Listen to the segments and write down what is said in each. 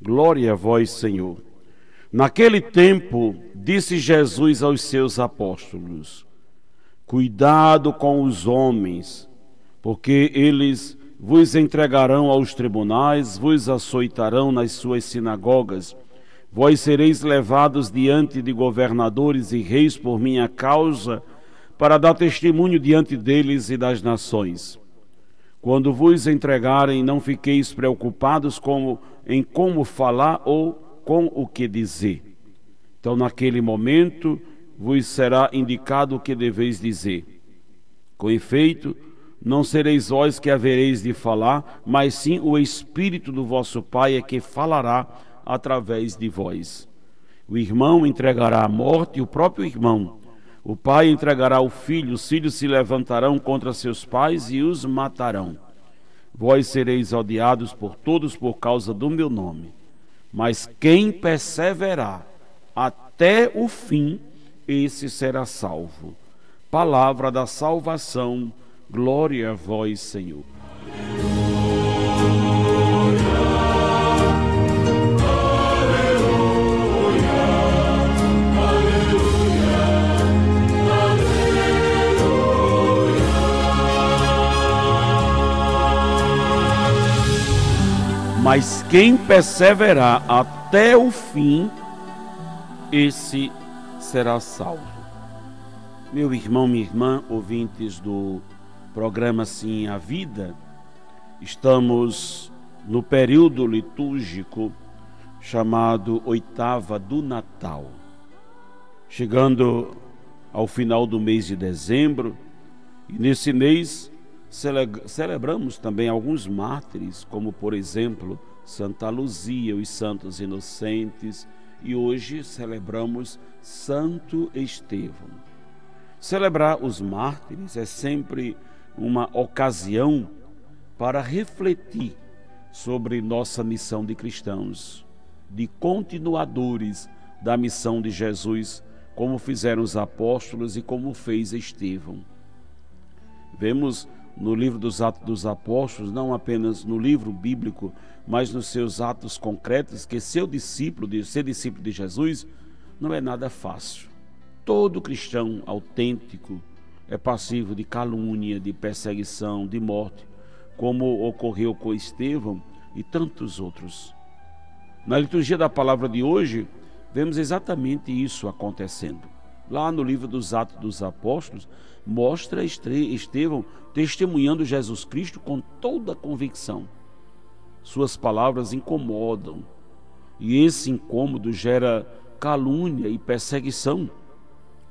Glória a vós, Senhor. Naquele tempo, disse Jesus aos seus apóstolos: Cuidado com os homens, porque eles vos entregarão aos tribunais, vos açoitarão nas suas sinagogas Vós sereis levados diante de governadores e reis por minha causa, para dar testemunho diante deles e das nações. Quando vos entregarem, não fiqueis preocupados como, em como falar ou com o que dizer. Então, naquele momento, vos será indicado o que deveis dizer. Com efeito, não sereis vós que havereis de falar, mas sim o Espírito do vosso Pai é que falará através de vós. O irmão entregará a morte, o próprio irmão. O pai entregará o filho, os filhos se levantarão contra seus pais e os matarão. Vós sereis odiados por todos por causa do meu nome. Mas quem perseverar até o fim, esse será salvo. Palavra da salvação, glória a vós, Senhor. Mas quem perseverar até o fim, esse será salvo. Meu irmão, minha irmã, ouvintes do programa Sim a Vida, estamos no período litúrgico chamado Oitava do Natal. Chegando ao final do mês de dezembro, e nesse mês Celebramos também alguns mártires, como por exemplo Santa Luzia, os santos inocentes, e hoje celebramos Santo Estevão. Celebrar os mártires é sempre uma ocasião para refletir sobre nossa missão de cristãos, de continuadores da missão de Jesus, como fizeram os apóstolos e como fez Estevão. Vemos no livro dos Atos dos Apóstolos, não apenas no livro bíblico, mas nos seus atos concretos, que seu discípulo, ser discípulo de Jesus, não é nada fácil. Todo cristão autêntico é passivo de calúnia, de perseguição, de morte, como ocorreu com Estevão e tantos outros. Na liturgia da palavra de hoje, vemos exatamente isso acontecendo lá no livro dos Atos dos Apóstolos, mostra Estevão testemunhando Jesus Cristo com toda a convicção. Suas palavras incomodam, e esse incômodo gera calúnia e perseguição.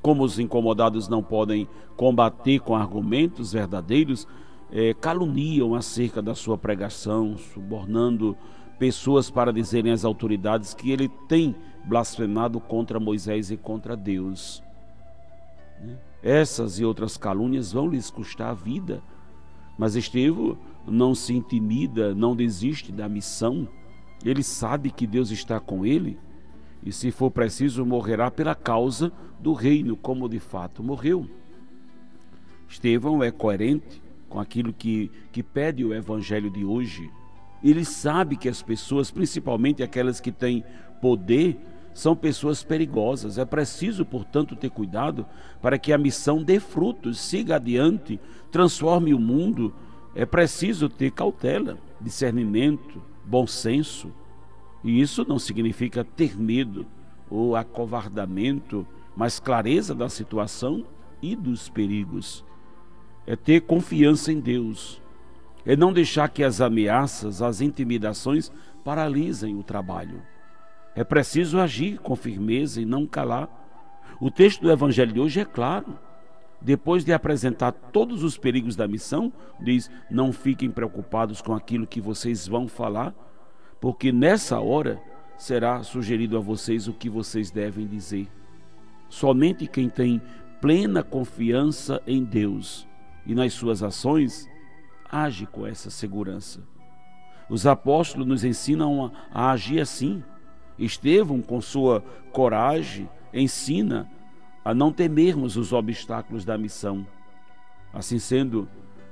Como os incomodados não podem combater com argumentos verdadeiros, é, caluniam acerca da sua pregação, subornando pessoas para dizerem às autoridades que ele tem blasfemado contra Moisés e contra Deus. Né? Essas e outras calúnias vão lhes custar a vida. Mas Estevão não se intimida, não desiste da missão. Ele sabe que Deus está com ele e, se for preciso, morrerá pela causa do reino, como de fato morreu. Estevão é coerente com aquilo que, que pede o evangelho de hoje. Ele sabe que as pessoas, principalmente aquelas que têm poder, são pessoas perigosas. É preciso, portanto, ter cuidado para que a missão dê frutos, siga adiante, transforme o mundo. É preciso ter cautela, discernimento, bom senso. E isso não significa ter medo ou acovardamento, mas clareza da situação e dos perigos. É ter confiança em Deus. É não deixar que as ameaças, as intimidações paralisem o trabalho. É preciso agir com firmeza e não calar. O texto do Evangelho de hoje é claro. Depois de apresentar todos os perigos da missão, diz: Não fiquem preocupados com aquilo que vocês vão falar, porque nessa hora será sugerido a vocês o que vocês devem dizer. Somente quem tem plena confiança em Deus e nas suas ações age com essa segurança. Os apóstolos nos ensinam a, agir assim. Estevão, com sua coragem, ensina a não temermos os obstáculos da missão. Assim sendo,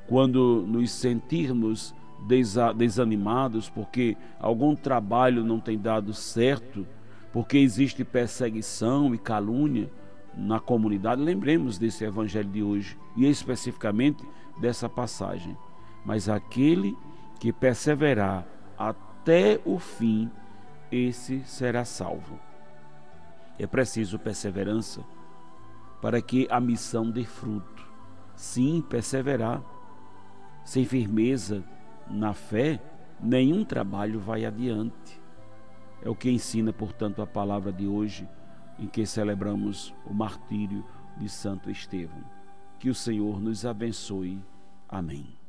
quando nos sentirmos desanimados porque algum trabalho não tem dado certo, porque existe perseguição e calúnia na comunidade, lembremos desse evangelho de hoje e especificamente dessa passagem. Mas aquele que perseverar até o fim, esse será salvo. É preciso perseverança para que a missão dê fruto. Sim, perseverar. Sem firmeza na fé, nenhum trabalho vai adiante. É o que ensina, portanto, a palavra de hoje, em que celebramos o martírio de Santo Estevão. Que o Senhor nos abençoe. Amém.